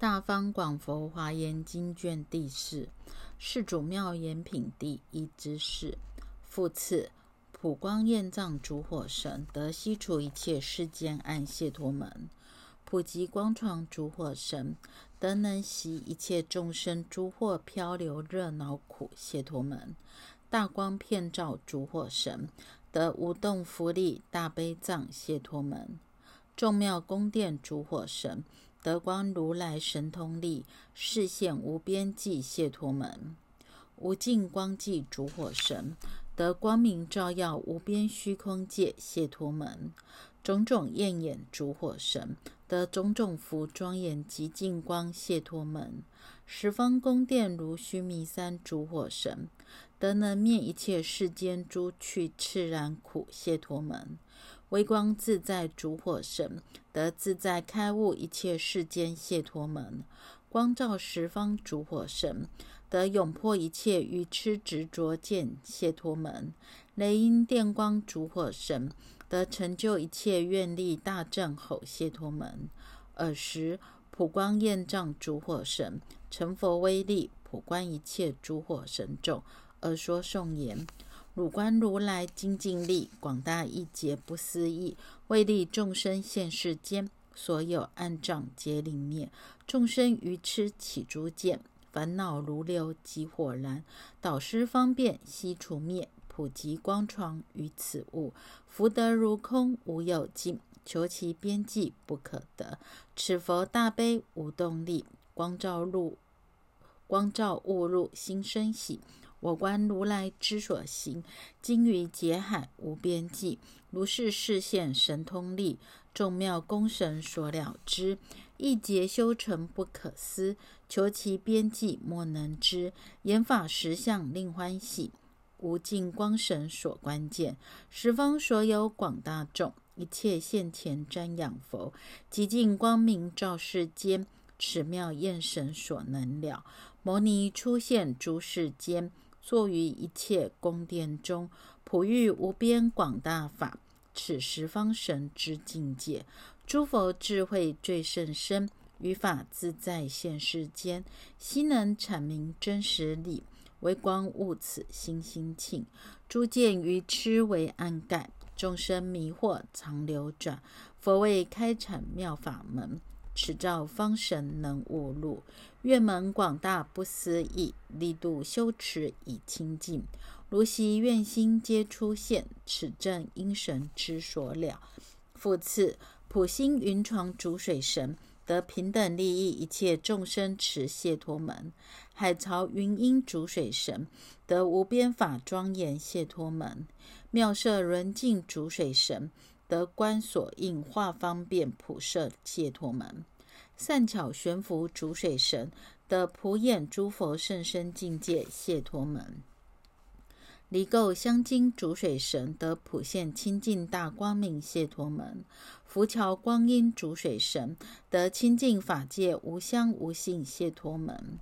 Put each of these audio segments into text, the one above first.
大方广佛华严经卷第四，世主妙严品第一之四。复次，普光焰藏主火神得悉除一切世间暗谢陀门；普及光床主火神得能习一切众生诸惑漂流热恼苦谢陀门；大光遍照主火神得无动福利大悲藏谢陀门。众妙宫殿主火神得光如来神通力，视现无边际解脱门；无尽光际主火神得光明照耀无边虚空界解脱门；种种焰眼主火神得种种服庄严极净光解脱门；十方宫殿如须弥山主火神得能灭一切世间诸趣炽然苦解脱门。微光自在主火神得自在开悟一切世间解脱门；光照十方主火神得永破一切愚痴执着见解脱门；雷音电光主火神得成就一切愿力大正吼解脱门；尔时普光焰藏主火神成佛威力普观一切诸火神众而说颂言。汝观如来精进力广大一劫不思议，为利众生现世间，所有暗障皆灵灭，众生愚痴起诸见，烦恼如流即火燃，导师方便悉除灭，普及光床于此物，福德如空无有尽，求其边际不可得。此佛大悲无动力，光照入光照悟入心生喜。我观如来之所行，精于劫海无边际。如是视现神通力，众妙功神所了知。一劫修成不可思，求其边际莫能知。言法实相令欢喜，无尽光神所观见。十方所有广大众，一切现前瞻仰佛，极尽光明照世间。此妙焰神所能了。摩尼出现诸世间。坐于一切宫殿中，普育无边广大法。此十方神之境界，诸佛智慧最甚深，于法自在现世间，悉能阐明真实理。微光悟此心心庆，诸见于痴为暗盖，众生迷惑常流转。佛为开阐妙法门。此照方神能悟入，愿门广大不思议，力度修持以清净。如昔愿心皆出现，此正因神之所了。复次，普心云床主水神得平等利益一切众生持谢脱门；海潮云音主水神得无边法庄严谢脱门；妙色轮镜主水神。得观所应化方便普摄谢脱门，善巧悬浮主水神得普眼诸佛甚深境界解脱门，离垢香精主水神得普现清净大光明解脱门，浮桥光阴主水神得清净法界无相无性解脱门。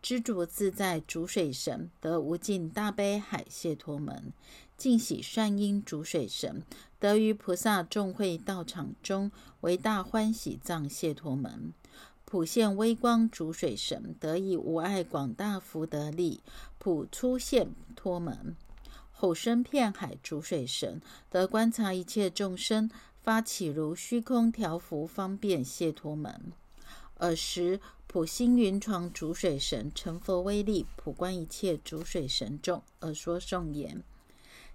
知足自在主水神得无尽大悲海解脱门，净喜善因主水神得于菩萨众会道场中为大欢喜藏谢陀门，普现微光主水神得以无碍广大福德力普出现脱门，吼声遍海主水神得观察一切众生发起如虚空调伏方便谢陀门。尔时，普星云床主水神成佛威力，普观一切主水神众，而说颂言：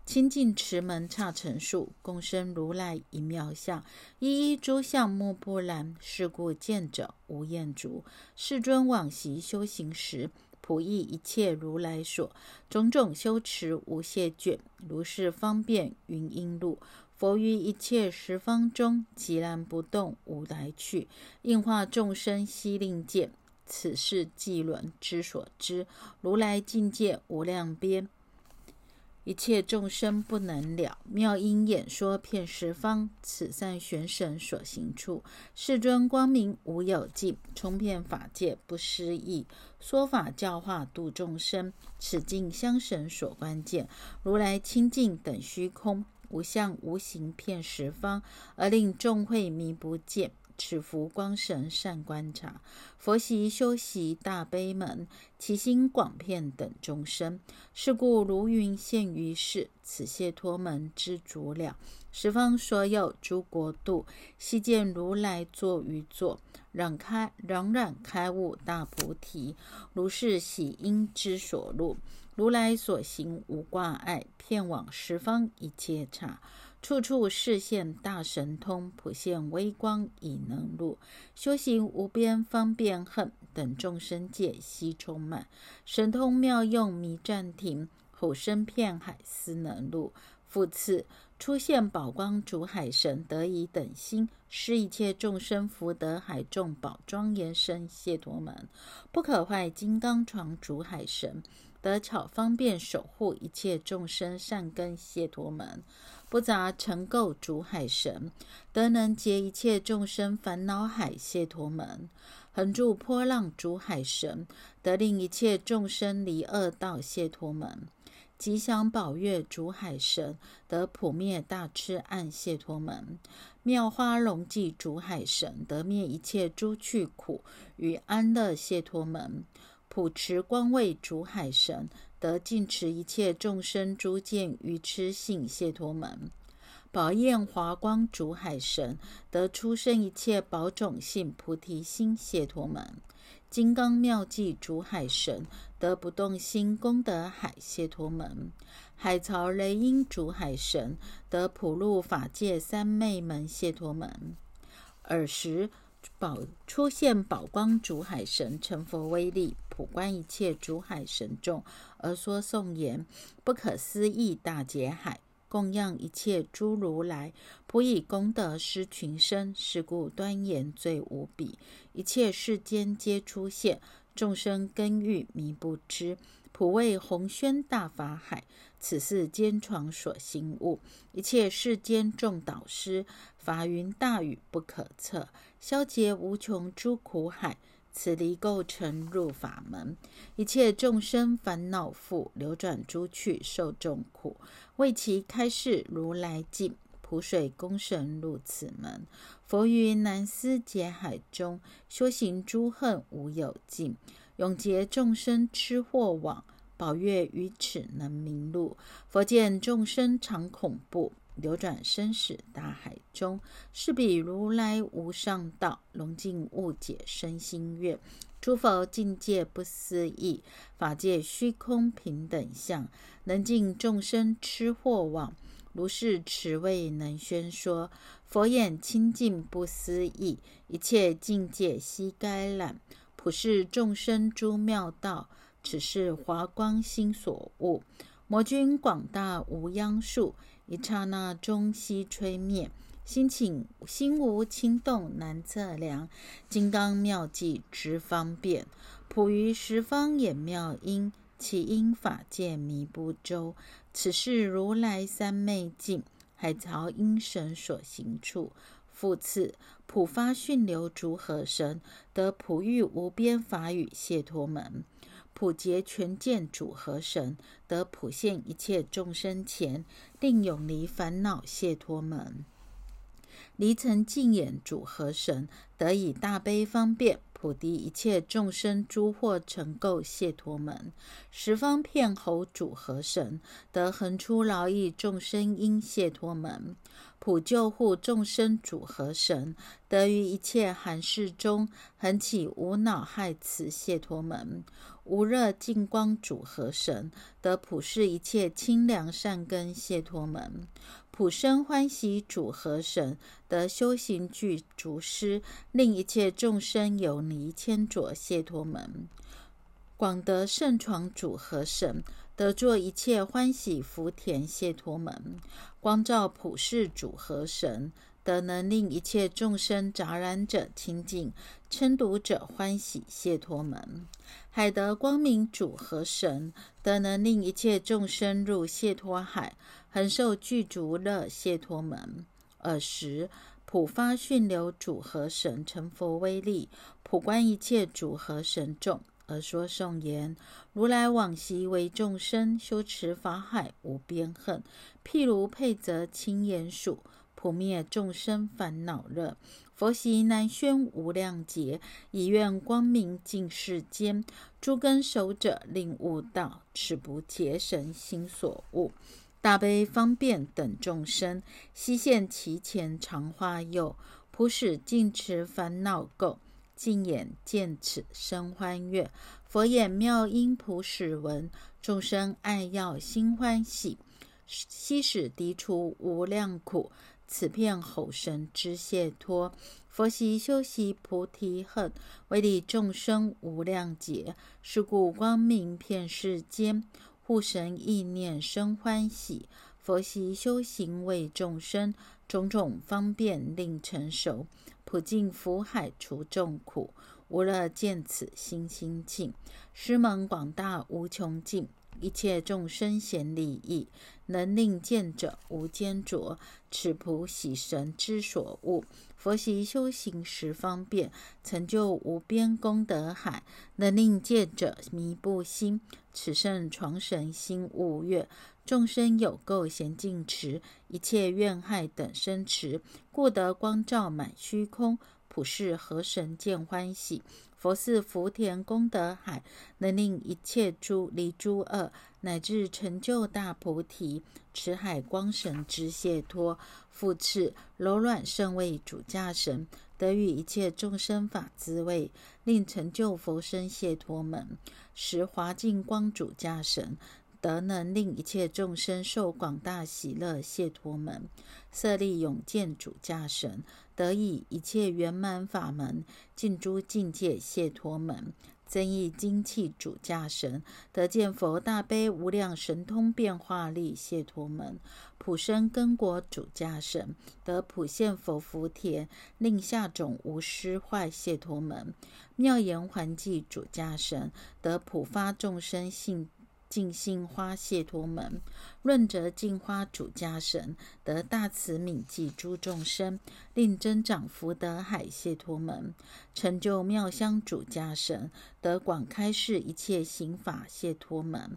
清净持门刹尘数，共生如来一妙相，一一诸相目不染。是故见者无厌足。世尊往昔修行时，普益一切如来所，种种修持无懈倦，如是方便云音路。佛于一切十方中，寂然不动，无来去，应化众生悉令见。此是即轮之所知，如来境界无量边，一切众生不能了。妙音演说遍十方，此善玄神所行处，世尊光明无有尽，充遍法界不思议。说法教化度众生，此境相神所关键，如来清净等虚空。无相无形遍十方，而令众会迷不见。此福光神善观察，佛习修习大悲门，其心广遍等众生。是故如云现于世，此解脱门之主了。十方所有诸国度，悉见如来坐于座，让开攘然开悟大菩提。如是喜因之所入，如来所行无挂碍，遍往十方一切刹。处处示现大神通，普现微光以能入。修行无边方便恨，等众生界悉充满。神通妙用弥暂停，吼声遍海斯能入。复次出现宝光主海神，得以等心，施一切众生福德海众宝庄严身谢陀门。不可坏金刚床主海神，得巧方便守护一切众生善根谢陀门。不杂尘垢主海神，得能结一切众生烦恼海谢陀门；横住波浪主海神，得令一切众生离恶道谢陀门；吉祥宝月主海神，得普灭大痴暗谢陀门；妙花龙记主海神，得灭一切诸趣苦与安乐谢陀门；普持光位主海神。得尽持一切众生诸见愚痴性谢陀门，宝焰华光主海神得出生一切宝种性菩提心谢陀门，金刚妙计主海神得不动心功德海谢陀门，海潮雷音主海神得普入法界三昧门谢陀门，尔时。宝出现宝光主海神成佛威力普观一切主海神众而说颂言不可思议大劫海供养一切诸如来普以功德施群生是故端严最无比一切世间皆出现众生根欲迷不知普为宏宣大法海此是坚床所行物一切世间众导师法云大雨不可测。消劫无穷诸苦海，此离构成入法门。一切众生烦恼覆，流转诸趣受众苦。为其开示如来境，普水功神入此门。佛于南思劫海中，修行诸恨无有尽，永劫众生痴惑网，宝月于此能明路。佛见众生常恐怖。流转生死大海中，是彼如来无上道，龙尽误解身心愿。诸佛境界不思议，法界虚空平等相，能尽众生痴惑网。如是持位能宣说，佛眼清净不思议，一切境界悉该览，普世众生诸妙道。此是华光心所悟，魔君广大无央数。一刹那中悉吹灭，心请心无轻动难测量。金刚妙计之方便，普于十方眼妙音，其因法界迷不周。此是如来三昧境，海潮因神所行处。复次，普发训流诸河神，得普喻无边法语解脱门。普结全见主和神，得普现一切众生前，令永离烦恼解脱门。离尘净眼主和神，得以大悲方便。普敌一切众生诸惑成垢谢脱门，十方片侯主和神得恒出劳役众生因谢脱门，普救护众生主和神得于一切寒世中恒起无恼害慈谢脱门，无热净光主和神得普示一切清凉善根谢脱门。普生欢喜主和神得修行具足师，令一切众生有离千浊解脱门；广得圣床主和神得作一切欢喜福田解脱门；光照普世主和神得能令一切众生杂染者清净，称读者欢喜解脱门；海德光明主和神得能令一切众生入解脱海。恒受具足乐解脱门，尔时普发训流主和神成佛威力，普观一切主和神众，而说颂言：如来往昔为众生修持法海无边恨，譬如佩泽清言数，普灭众生烦恼热。佛习南宣无量劫，以愿光明尽世间。诸根守者令悟道，此不劫神心所悟。大悲方便等众生，悉现其前常花佑。普使尽持烦恼垢，尽眼见此生欢悦。佛眼妙音普使闻，众生爱要心欢喜。悉使涤除无量苦，此片吼神知解脱。佛习修习菩提恨，为利众生无量劫。是故光明遍世间。护神意念生欢喜，佛习修行为众生，种种方便令成熟，普尽福海除众苦，无乐见此心清净，师门广大无穷尽，一切众生显利益，能令见者无间着，此普喜神之所悟。佛习修行十方便，成就无边功德海，能令见者迷不心。此圣床神心悟悦，众生有垢咸净持，一切怨害等生持，故得光照满虚空，普世河神见欢喜。佛是福田功德海，能令一切诸离诸恶，乃至成就大菩提。持海光神之解脱，复次柔软圣位主驾神，得与一切众生法滋味，令成就佛身解脱门。十华净光主驾神。得能令一切众生受广大喜乐解脱门，设立永见主驾神，得以一切圆满法门尽诸境界解脱门，增益精气主驾神，得见佛大悲无量神通变化力解脱门，普生根果主驾神，得普现佛福田，令下种无失坏解脱门，妙言还记主驾神，得普发众生性。净心花谢脱门，润泽净花主家神，得大慈悯济诸众生，令增长福德海谢脱门，成就妙香主家神，得广开示一切行法谢脱门。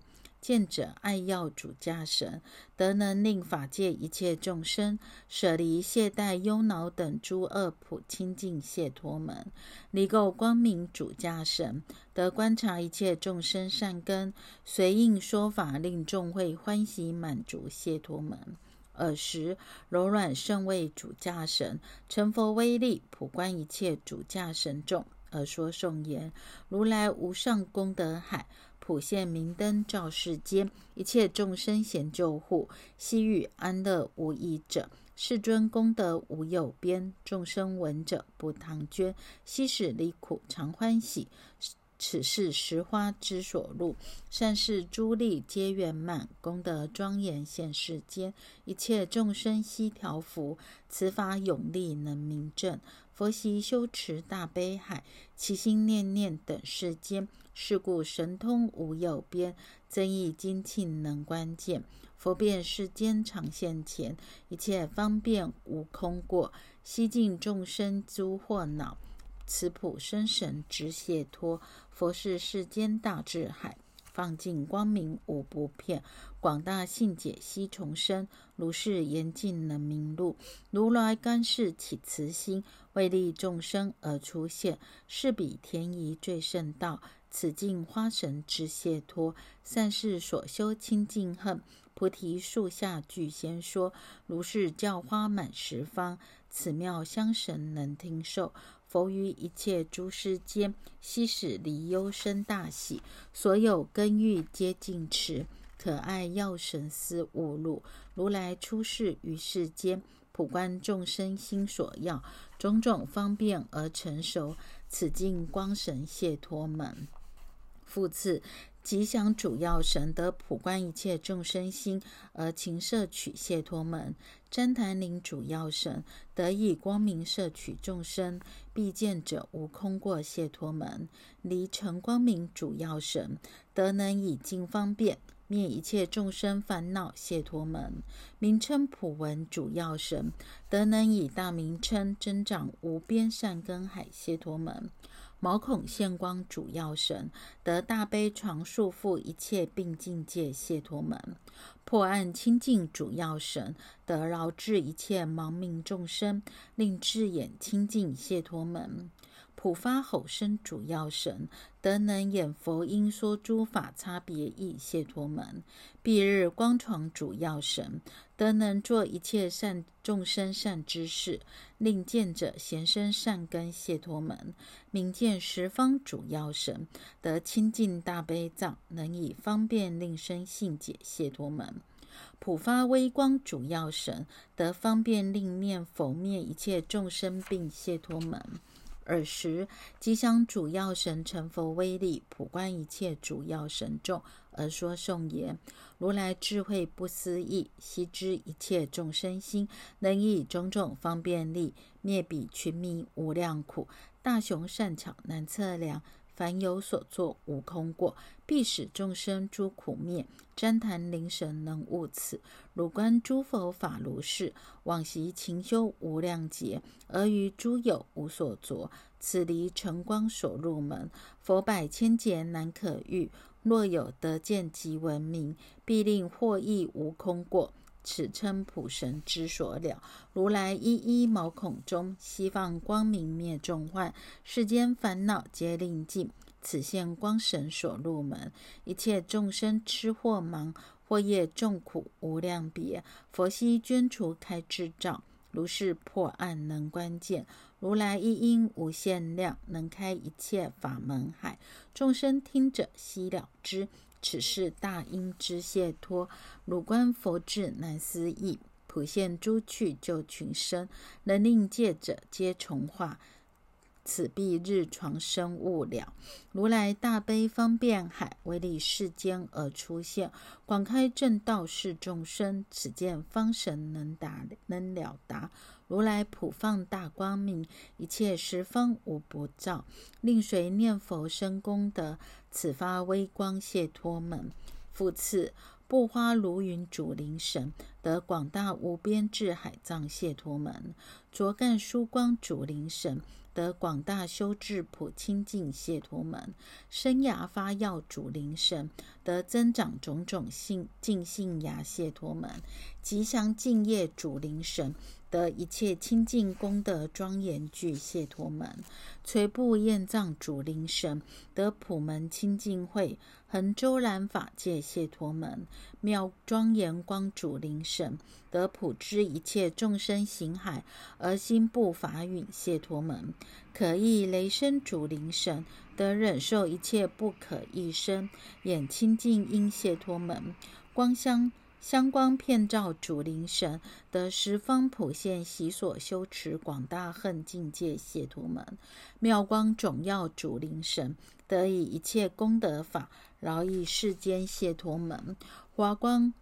见者爱要主驾神，得能令法界一切众生舍离懈怠忧恼等诸恶普清净解脱门，离垢光明主驾神，得观察一切众生善根，随应说法令众会欢喜满足解脱门。尔时柔软圣位主驾神，成佛威力普观一切主驾神众，而说颂言：如来无上功德海。普现明灯照世间，一切众生显救护，悉欲安乐无异者。世尊功德无有边，众生闻者不唐捐，悉使离苦常欢喜。此是实花之所入，善事诸利皆圆满，功德庄严现世间，一切众生悉调伏。此法永力能明正。佛习修持大悲海，其心念念等世间。是故神通无有边，增益精庆能关键。佛遍世间常现前，一切方便无空过，悉尽众生诸惑恼。此普生神直解脱。佛是世间大智海，放尽光明无不骗，广大性解悉重生。如是严禁能明路，如来干事起慈心，为利众生而出现，是彼天仪最胜道。此境花神之解脱，善事所修清净恨，菩提树下具先说，如是教花满十方，此妙香神能听受。佛于一切诸世间，悉使离忧生大喜，所有根欲皆尽持，可爱药神思悟路，如来出世于世间，普观众生心所要，种种方便而成熟，此境光神解脱门。复次，吉祥主要神得普观一切众生心，而勤摄取解脱门；旃檀林主要神得以光明摄取众生，必见者无空过解脱门；离尘光明主要神得能以尽方便灭一切众生烦恼，谢脱门。名称普文主要神，得能以大名称增长无边善根海，谢脱门。毛孔现光主要神，得大悲床束缚一切病境界，解脱门。破案清净主要神，得饶治一切盲命众生，令智眼清净，解脱门。普发吼声主要神，得能演佛音说诸法差别义，谢脱门。蔽日光床主要神，得能做一切善众生善知识，令见者贤生善根，谢脱门。明见十方主要神，得清净大悲藏，能以方便令生信解，谢脱门。普发微光主要神，得方便令念佛灭一切众生病，谢脱门。尔时，吉祥主要神成佛威力，普观一切主要神众，而说颂言：如来智慧不思议，悉知一切众生心，能以种种方便力灭彼群迷无量苦。大雄善巧难测量，凡有所作无空过，必使众生诸苦灭。旃檀灵神能悟此，汝观诸佛法如是，往昔勤修无量劫，而于诸有无所着。此离晨光所入门，佛百千劫难可遇。若有得见即闻名，必令获益无空过。此称普神之所了。如来一一毛孔中，西放光明灭众患，世间烦恼皆令尽。此现光神所入门，一切众生痴惑盲，或业众苦无量别。佛悉捐除开智障，如是破案能关键。如来一因无限量，能开一切法门海。众生听者悉了之，此是大因之解脱。汝观佛智难思议，普现诸趣救群生，能令戒者皆从化。此必日床生物了。如来大悲方便海，为利世间而出现，广开正道是众生。此见方神能达能了达。如来普放大光明，一切十方无不照，令谁念佛生功德。此发微光谢脱门。复次，布花如云主灵神，得广大无边智海藏谢脱门。卓干殊光主灵神。得广大修智普清净谢脱门，生涯发耀主灵神，得增长种种性净性牙谢脱门，吉祥净业主灵神，得一切清净功德庄严具谢陀门，垂布厌藏主灵神，得普门清净慧，恒周然法界谢陀门，妙庄严光主灵神，得普知一切众生行海而心不法允谢陀门。可意雷声主灵神，得忍受一切不可一生，眼清净因谢陀门，光香香光遍照主灵神，得十方普现习所修持广大恨境界解脱门，妙光种耀主灵神，得以一切功德法饶益世间解脱门，花光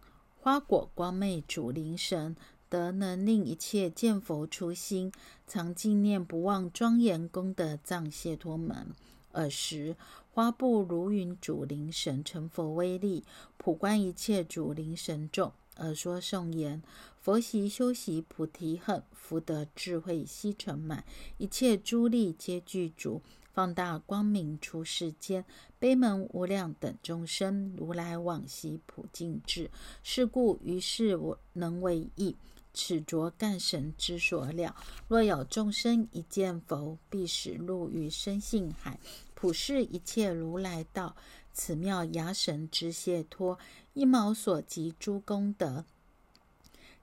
花果光昧主灵神。得能令一切见佛初心，常纪念不忘庄严功德藏解脱门。尔时，花布如云主灵神成佛威力，普观一切主灵神众，而说颂言：佛习修习菩提恨，福德智慧悉成满，一切诸力皆具足，放大光明出世间，悲门无量等众生，如来往昔普净智。是故于是我能为意。此着干神之所了。若有众生一见佛，必使入于生性海，普世一切如来道。此妙牙神之解脱，一毛所及诸功德，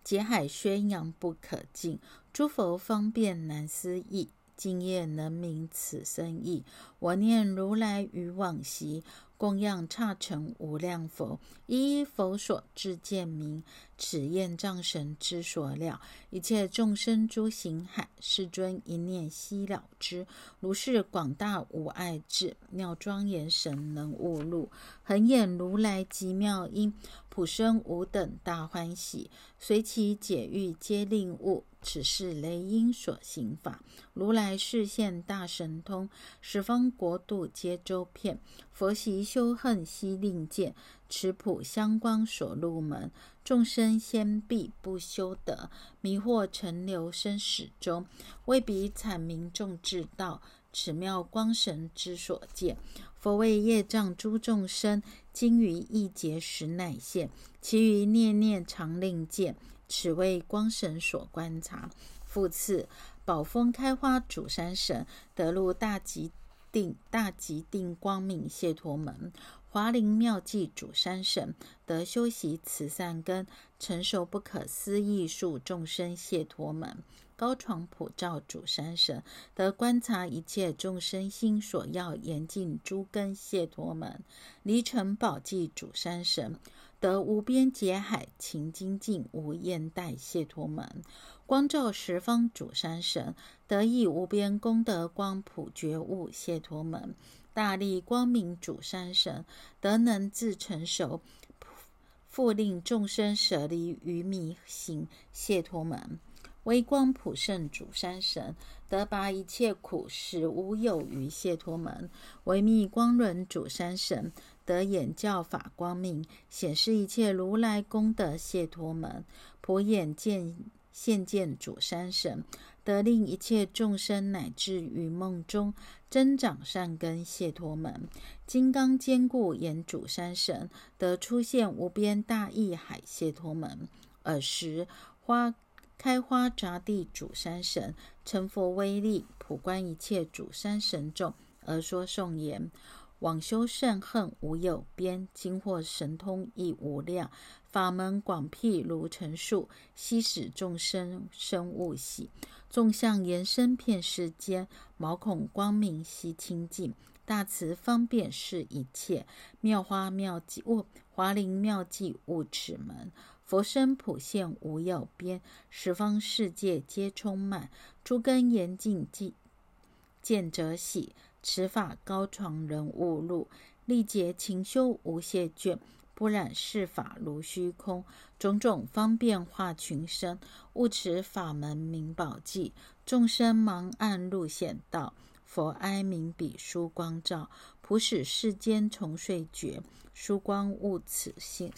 劫海宣扬不可尽。诸佛方便难思议，今夜能明此深意。我念如来于往昔。供养刹尘无量佛，一一佛所智见明。此验障神之所了，一切众生诸行海，世尊一念悉了之。如是广大无碍智，妙庄严神能悟入，恒演如来极妙音，普生无等大欢喜，随其解欲皆令悟。此是雷音所行法，如来示现大神通，十方国度皆周遍。佛习。修恨悉令见，持普香光所入门。众生先必不修德，迷惑尘流生死中。为彼阐明众智道，此妙光神之所见。佛为业障诸众生，今于一劫时乃现，其余念念常令见。此为光神所观察。复次，宝峰开花主山神得入大吉定大吉定光明谢陀门。华林妙计主山神得修习慈善根，成熟不可思议数众生谢陀门。高床普照主山神得观察一切众生心所要严禁诸根谢陀门，离尘宝济主山神得无边劫海勤精进无厌怠谢陀门，光照十方主山神得以无边功德光普觉悟谢陀门，大力光明主山神得能自成熟，复令众生舍离愚迷行谢陀门。微光普胜主山神得拔一切苦，使无有余谢脱门；微密光轮主山神得眼教法光明，显示一切如来功德谢脱门；普眼见现见主山神得令一切众生乃至于梦中增长善根谢脱门；金刚坚固眼主山神得出现无边大义海谢脱门；尔时花。开花匝地主山神成佛威力，普观一切主山神众，而说颂言：往修甚恨无有边，今获神通亦无量，法门广辟如尘数，悉使众生生勿喜。众相延伸遍世间，毛孔光明悉清净，大慈方便是一切，妙花妙计物，华林妙计悟此门。佛身普现无有边，十方世界皆充满。诸根严净见见者喜，持法高床人勿入。历劫勤修无懈倦，不染世法如虚空。种种方便化群生，悟持法门明宝记。众生盲暗路显道，佛哀明彼殊光照，普使世间重睡觉。殊光悟此心。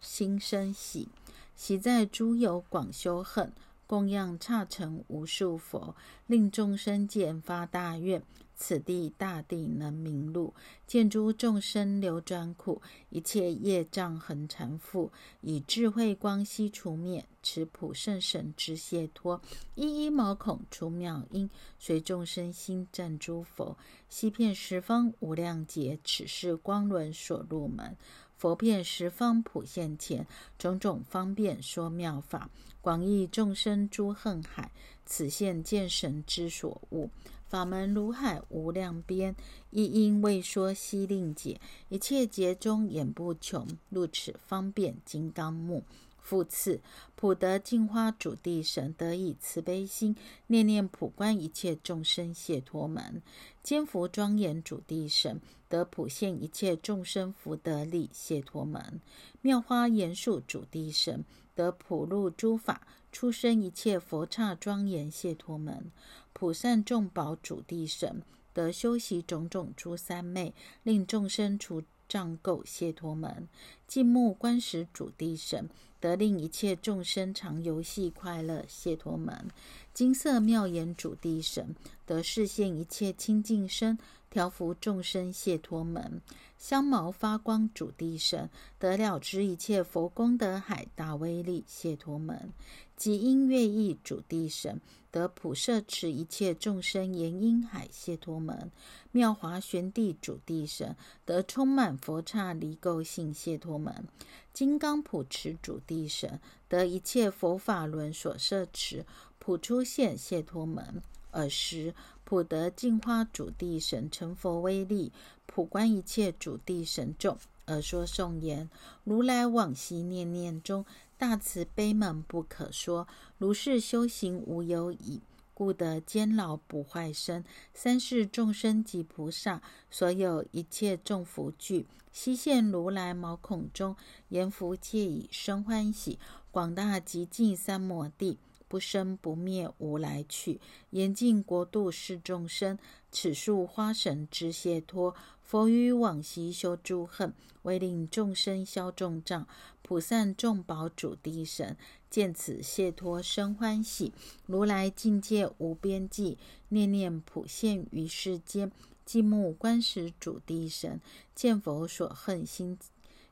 心生喜，喜在诸有广修恨，供养刹尘无数佛，令众生见发大愿。此地大地能明路，见诸众生流转苦，一切业障恒缠缚，以智慧光悉除灭，持普圣神之解脱，一一毛孔出妙音，随众生心赞诸佛，悉遍十方无量劫，此是光轮所入门。佛遍十方普现前，种种方便说妙法，广益众生诸恨海。此现见神之所悟，法门如海无量边。一因未说悉令解，一切劫中眼不穷。入此方便金刚目。复次，普德净花主地神得以慈悲心，念念普观一切众生解脱门。坚福庄严主地神。得普现一切众生福德力解脱门，妙花严树主地神得普入诸法出生一切佛刹庄严解脱门，普善众宝主地神得修习种种诸三昧，令众生除障垢解脱门，静目观时主地神得令一切众生常游戏快乐解脱门，金色妙眼主地神得视现一切清净身。调伏众生解脱门，香毛发光主地神得了知一切佛功德海大威力解脱门，即音乐意主地神得普摄持一切众生言音海解脱门，妙华玄地主地神得充满佛刹离垢性解脱门，金刚普持主地神得一切佛法轮所摄持普出现解脱门。尔时，普得净花主地神成佛威力，普观一切主地神众，而说颂言：如来往昔念念中，大慈悲悯不可说。如是修行无有已，故得坚牢不坏身。三世众生及菩萨，所有一切众福聚，悉现如来毛孔中，言福皆以生欢喜。广大极尽三摩地。不生不灭，无来去。严禁国度是众生，此树花神之解脱。佛于往昔修诸恨，为令众生消众障。普散众宝主地神，见此解脱生欢喜。如来境界无边际，念念普现于世间。寂目观时主地神，见佛所恨心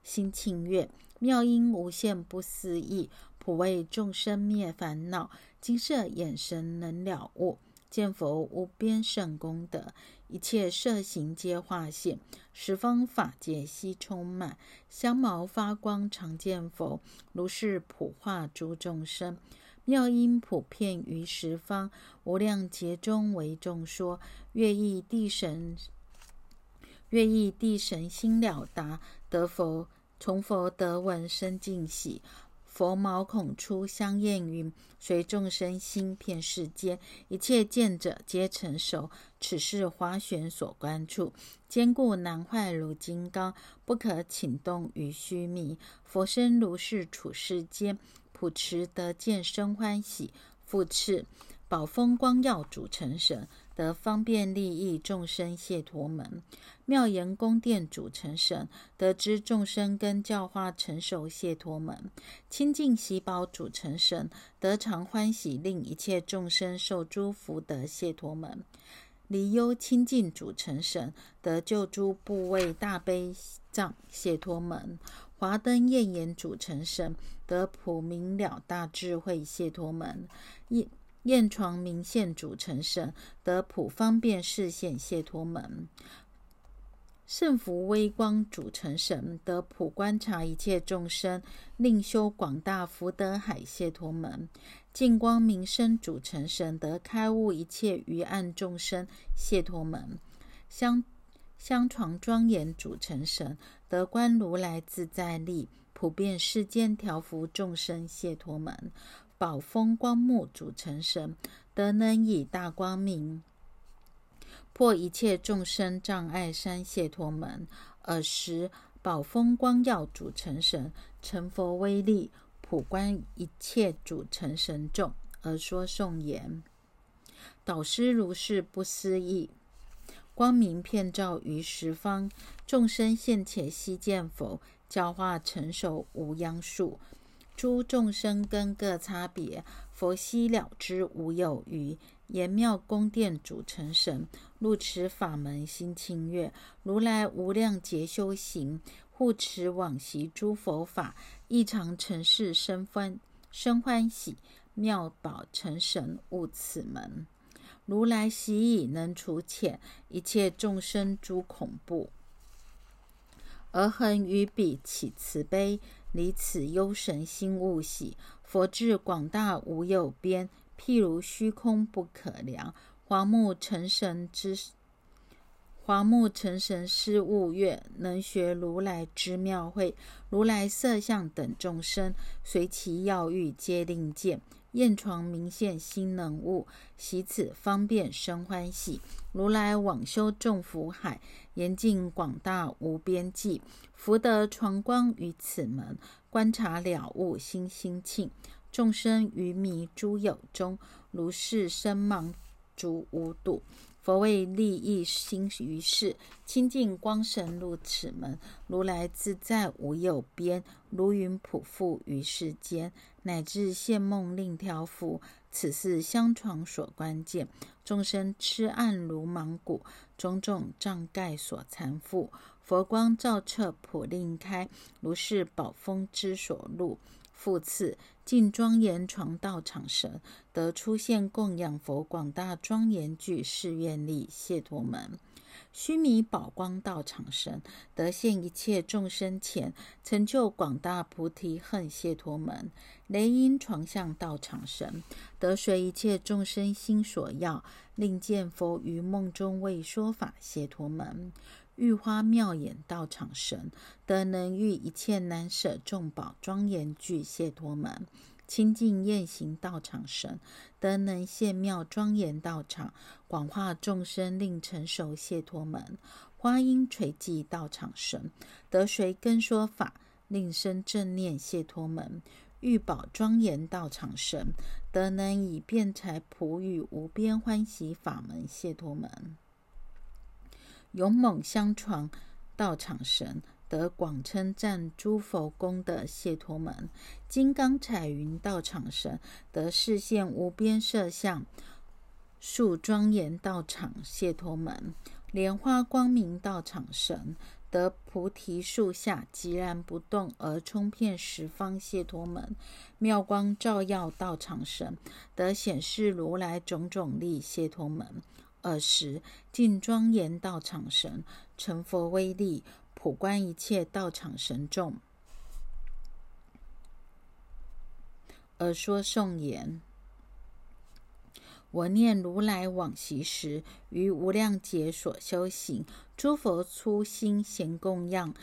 心庆悦。妙音无限不思议，普为众生灭烦恼。金色眼神能了悟，见佛无边胜功德，一切色行皆化现，十方法界悉充满。香毛发光常见佛，如是普化诸众生。妙音普遍于十方，无量劫中为众说。乐意地神，乐意地神心了达，得佛。从佛得闻生尽喜，佛毛孔出香焰云，随众生心遍世间，一切见者皆成熟。此是华玄所观处，坚固难坏如金刚，不可请动于虚弥。佛身如是处世间，普持得见生欢喜。复次，宝峰光耀主成神。得方便利益众生解脱门，妙严宫殿主成神，得知众生跟教化成熟解脱门，清净喜宝主成神，得常欢喜令一切众生受诸福德解脱门，离忧清净主成神，得救诸部位大悲藏解脱门，华灯焰眼主成神，得普明了大智慧解脱门，一。验床明现主成神，得普方便视现解脱门；圣福微光主成神，得普观察一切众生，令修广大福德海解脱门；净光明身主成神，得开悟一切愚暗众生解脱门；香香床庄严主成神，得观如来自在力，普遍世间调伏众生解脱门。宝峰光目主成神，得能以大光明破一切众生障碍三解脱门。尔时宝峰光耀主成神，成佛威力普观一切主成神众，而说颂言：导师如是不思议，光明遍照于十方，众生现且悉见佛，教化成熟无央数。诸众生根各差别，佛悉了知无有余。言妙宫殿主成神，入持法门心清悦。如来无量劫修行，护持往昔诸佛法，异常成事生欢生欢喜。妙宝成神悟此门，如来喜以能除遣一切众生诸恐怖，而恒于彼起慈悲。离此幽神心勿喜，佛智广大无有边，譬如虚空不可量。华目成神之华目成神师悟月，能学如来之妙慧。如来色相等众生，随其要欲皆令见。验床明现新能物，习此方便生欢喜。如来往修众福海，严禁广大无边际。福德传光于此门，观察了悟心心庆。众生愚迷诸有中，如是身盲足无度。佛为利益心于世，清净光神入此门。如来自在无有边，如云普覆于世间，乃至现梦令调伏。此事相传所关键，众生痴暗如盲谷，种种障盖所缠缚。佛光照彻普令开，如是宝峰之所入。复次，尽庄严床道场神，得出现供养佛广大庄严具誓愿力解脱门。须弥宝光道场神，得现一切众生前，成就广大菩提恨解脱门。雷音床相道场神，得随一切众生心所要，令见佛于梦中为说法解脱门。玉花妙眼道场神，得能遇一切难舍众宝庄严具解脱门；清净宴行道场神，得能现妙庄严道场，广化众生令成熟解脱门；花音垂寂道场神，得随根说法，令生正念解脱门；欲保庄严道场神，得能以辩才普语无边欢喜法门谢脱门。勇猛相传道场神，得广称赞诸佛功德谢脱门。金刚彩云道场神，得视现无边色相树庄严道场谢脱门。莲花光明道场神。得菩提树下寂然不动而充遍十方谢脱门，妙光照耀道场神，得显示如来种种力谢脱门。尔时尽庄严道场神，成佛威力，普观一切道场神众，而说颂言。我念如来往昔时，于无量劫所修行，诸佛初心咸供养，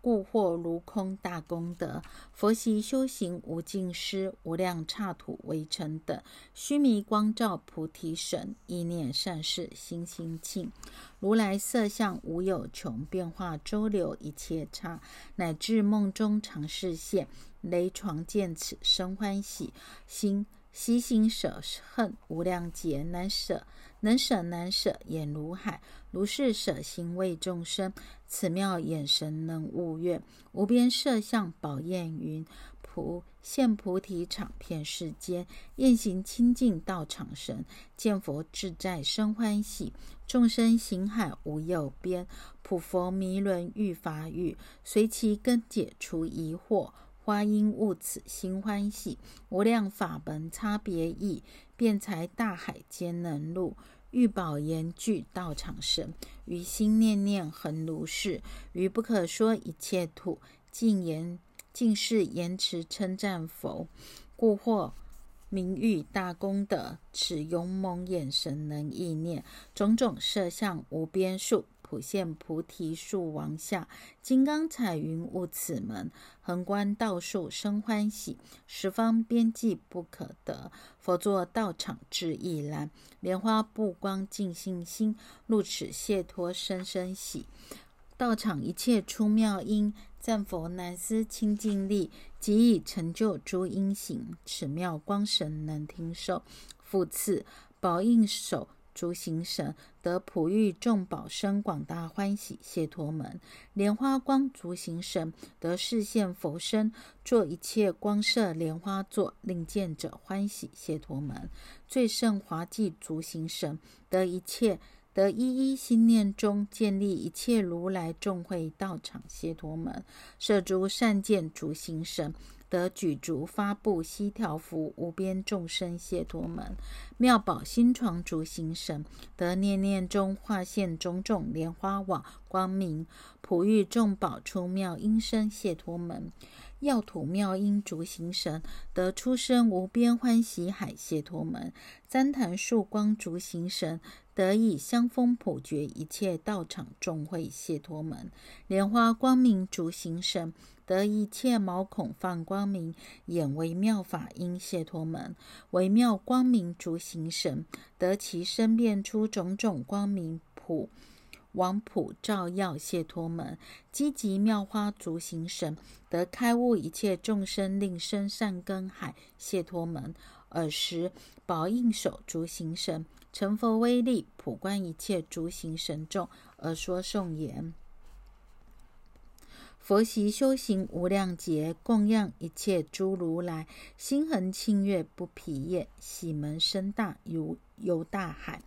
故获如空大功德。佛习修行无尽施，无量刹土为成等，须弥光照菩提神，意念善事心清净。如来色相无有穷，变化周流一切刹，乃至梦中常视现，雷床见此生欢喜心。悉心舍恨无量劫难舍，能舍难舍眼如海，如是舍心为众生。此妙眼神能悟愿，无边色相宝焰云，菩现菩提场遍世间，宴行清净道场神，见佛自在生欢喜，众生行海无有边，普佛迷轮欲法语，随其根解除疑惑。花因悟此心欢喜，无量法门差别异，辩才大海皆能入。欲宝言具道场神，于心念念恒如是。于不可说一切土，尽言尽是言辞称赞佛，故获名誉大功德。此勇猛眼神能意念，种种色相无边数。普现菩提树王下，金刚彩云悟此门，横观道树生欢喜，十方边际不可得。佛作道场智意然，莲花布光净信心，入此解脱生生喜。道场一切出妙音，赞佛难思清净力，即以成就诸因行。此妙光神能听受，复次宝应手。诸行神得普育众宝生广大欢喜谢陀门，莲花光足行神得视现佛身，作一切光色莲花座，令见者欢喜谢陀门。最胜华髻足行神得一切得一一心念中建立一切如来众会道场谢陀门，摄诸善见足行神。得举足发布西条福无边众生谢脱门，妙宝新床足行神得念念中化现种种莲花网光明，普育众宝出妙音声解脱门，药土妙音足行神得出生无边欢喜海谢脱门，旃檀树光足行神得以香风普觉一切道场众会谢脱门，莲花光明足行神。得一切毛孔放光明，眼为妙法因谢脱门，为妙光明足行神，得其身变出种种光明普王普照耀谢脱门，积极妙花足行神，得开悟一切众生令生善根海谢脱门。尔时宝应手足行神，成佛威力普观一切足行神众，而说颂言。佛习修行无量劫，供养一切诸如来，心恒庆悦不疲厌，喜门深大如游大海，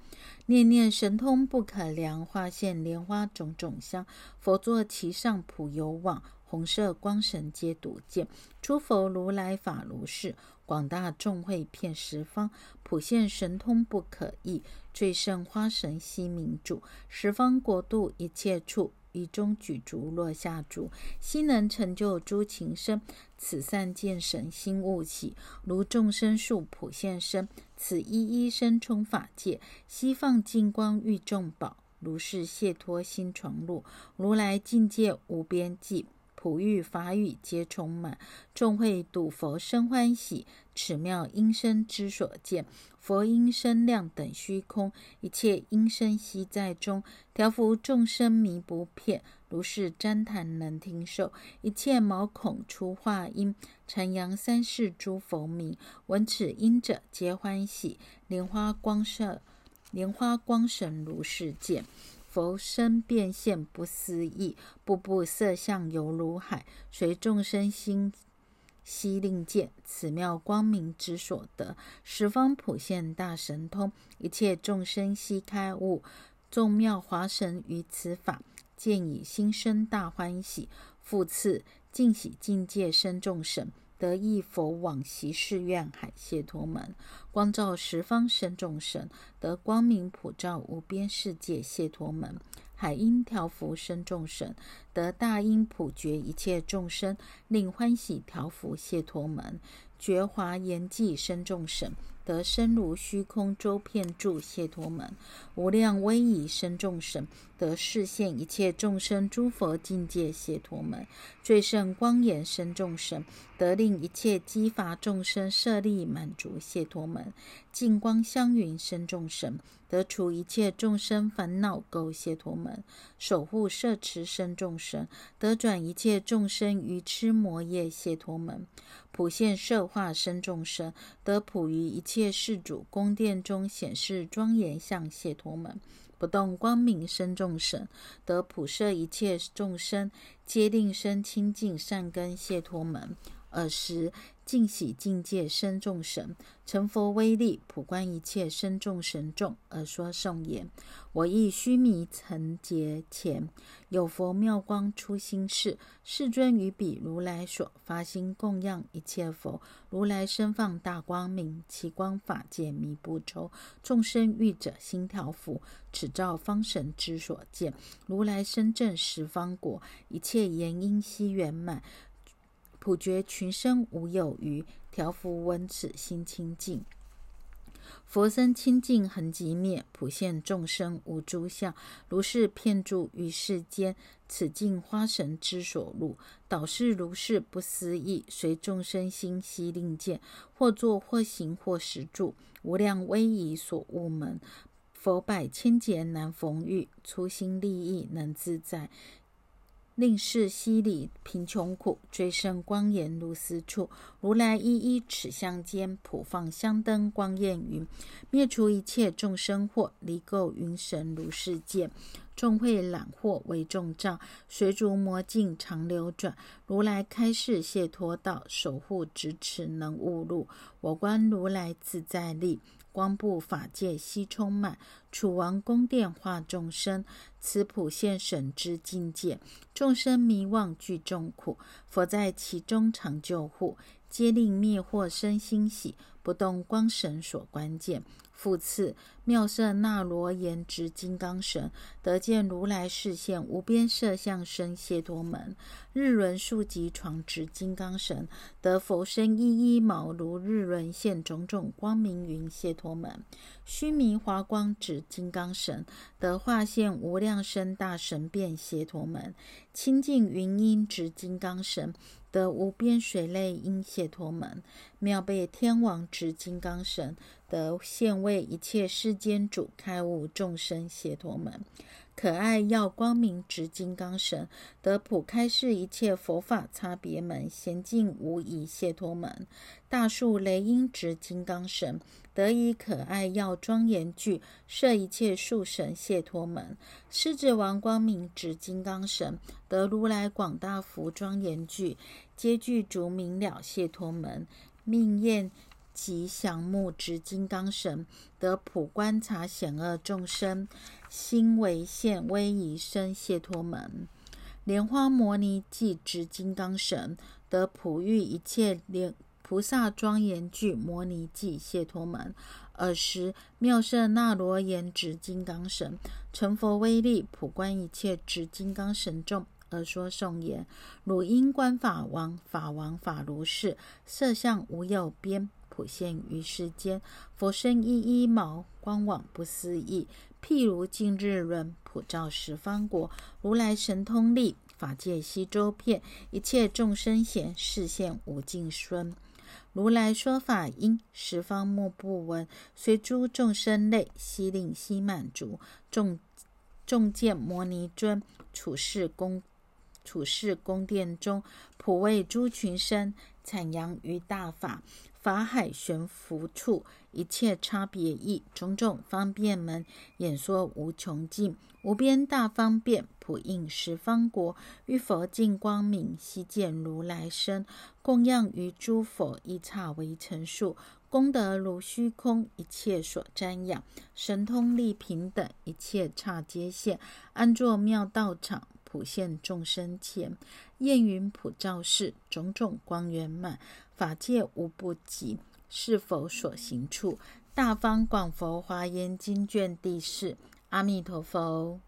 念念神通不可量，化现莲花种种香，佛坐其上普游往，红色光神皆独见，诸佛如来法如是，广大众会遍十方，普现神通不可议，最胜花神悉明主，十方国度一切处。以中举足落下足，悉能成就诸情身。此善见神心悟起，如众生数普现身。此一一生充法界，悉放净光欲众宝。如是解脱心床入，如来境界无边际。普欲法语皆充满，众会睹佛生欢喜。此妙音声之所见，佛音声量等虚空，一切音声悉在中。调伏众生迷不骗，如是旃檀能听受。一切毛孔出化音，阐扬三世诸佛名。闻此音者，皆欢喜。莲花光色，莲花光神如是见。佛身变现不思议，步步色相犹如海，随众生心悉令见。此妙光明之所得，十方普现大神通，一切众生悉开悟。众妙华神于此法，见以心生大欢喜。复次，尽喜境界生众神。得一佛往昔誓愿海谢陀门，光照十方生众生，得光明普照无边世界谢陀门。海音调伏生众生，得大音普觉一切众生，令欢喜调伏谢陀门。觉华严寂生众生。得身如虚空周遍住谢陀门，无量威仪生众生；得视现一切众生诸佛境界谢陀门，最胜光严生众生；得令一切积伐众生舍利满足谢陀门，净光相云生众生；得除一切众生烦恼垢谢陀门，守护摄持生众生；得转一切众生愚痴魔业谢陀门。普现设化身众生，得普于一切世主宫殿中显示庄严相谢陀门；不动光明身众生，得普摄一切众生，皆令生清净善根谢陀门。尔时。尽喜境界身众神，成佛威力，普观一切身众神众，而说颂言：我亦须弥曾劫前，有佛妙光出心事，世尊于彼如来所发心供养一切佛，如来身放大光明，其光法界弥不周，众生欲者心调伏，此照方神之所见。如来身正十方国，一切言音悉圆满。普觉群生无有余，调伏闻此心清净。佛身清净恒即灭，普现众生无诸相。如是遍住于世间，此尽花神之所入。导是如是不思议，随众生心悉令见。或坐或行或实住，无量威仪所悟门。佛百千劫难逢遇，初心利益能自在。令世西里贫穷苦，追生光颜如斯处。如来一一尺相间，普放香灯光焰云，灭除一切众生惑，离垢云神如是见。众会揽惑为众障，随逐魔境常流转。如来开示解脱道，守护咫尺能悟入。我观如来自在力。光布法界悉充满，楚王宫殿化众生，此普现神之境界。众生迷妄具众苦，佛在其中常救护，皆令灭惑生欣喜，不动光神所关键。复次，妙色那罗延直金刚神，得见如来视现无边色相身谢陀门；日轮数级床直金刚神，得佛身一一毛如日轮现种种光明云谢陀门；须弥华光指金刚神，得化现无量身大神变谢陀门；清净云音直金刚神。得无边水泪因谢陀门，妙被天王执金刚神，得现为一切世间主，开悟众生谢陀门。可爱耀光明执金刚神，得普开示一切佛法差别门，娴静无疑谢陀门。大树雷音执金刚神。得以可爱耀庄严具，摄一切树神谢托门；狮子王光明指金刚神，得如来广大福庄严具，皆具足明了谢托门；命焰吉祥木执金刚神，得普观察险恶众生，心为现威仪身谢托门；莲花摩尼即执金刚神，得普遇一切莲。菩萨庄严具摩尼记谢托门，尔时妙色那罗延直金刚神，成佛威力普观一切直金刚神众，而说颂言：汝因观法王，法王法如是，色相无有边，普现于世间。佛身一一毛，光网不思议，譬如镜日轮，普照十方国。如来神通力。法界悉周遍，一切众生贤，视现无尽孙。如来说法因，十方莫不闻。随诸众生类，悉令悉满足。众众见摩尼尊，处世宫处世宫殿中，普为诸群生，阐扬于大法。法海悬浮处，一切差别义，种种方便门，演说无穷尽，无边大方便，普应十方国。遇佛尽光明，悉见如来身，供养于诸佛，一刹为成数。功德如虚空，一切所瞻仰，神通力平等，一切刹皆现，安坐妙道场，普现众生前。焰云普照世，种种光圆满。法界无不及，是否所行处？大方广佛华严经卷第四。阿弥陀佛。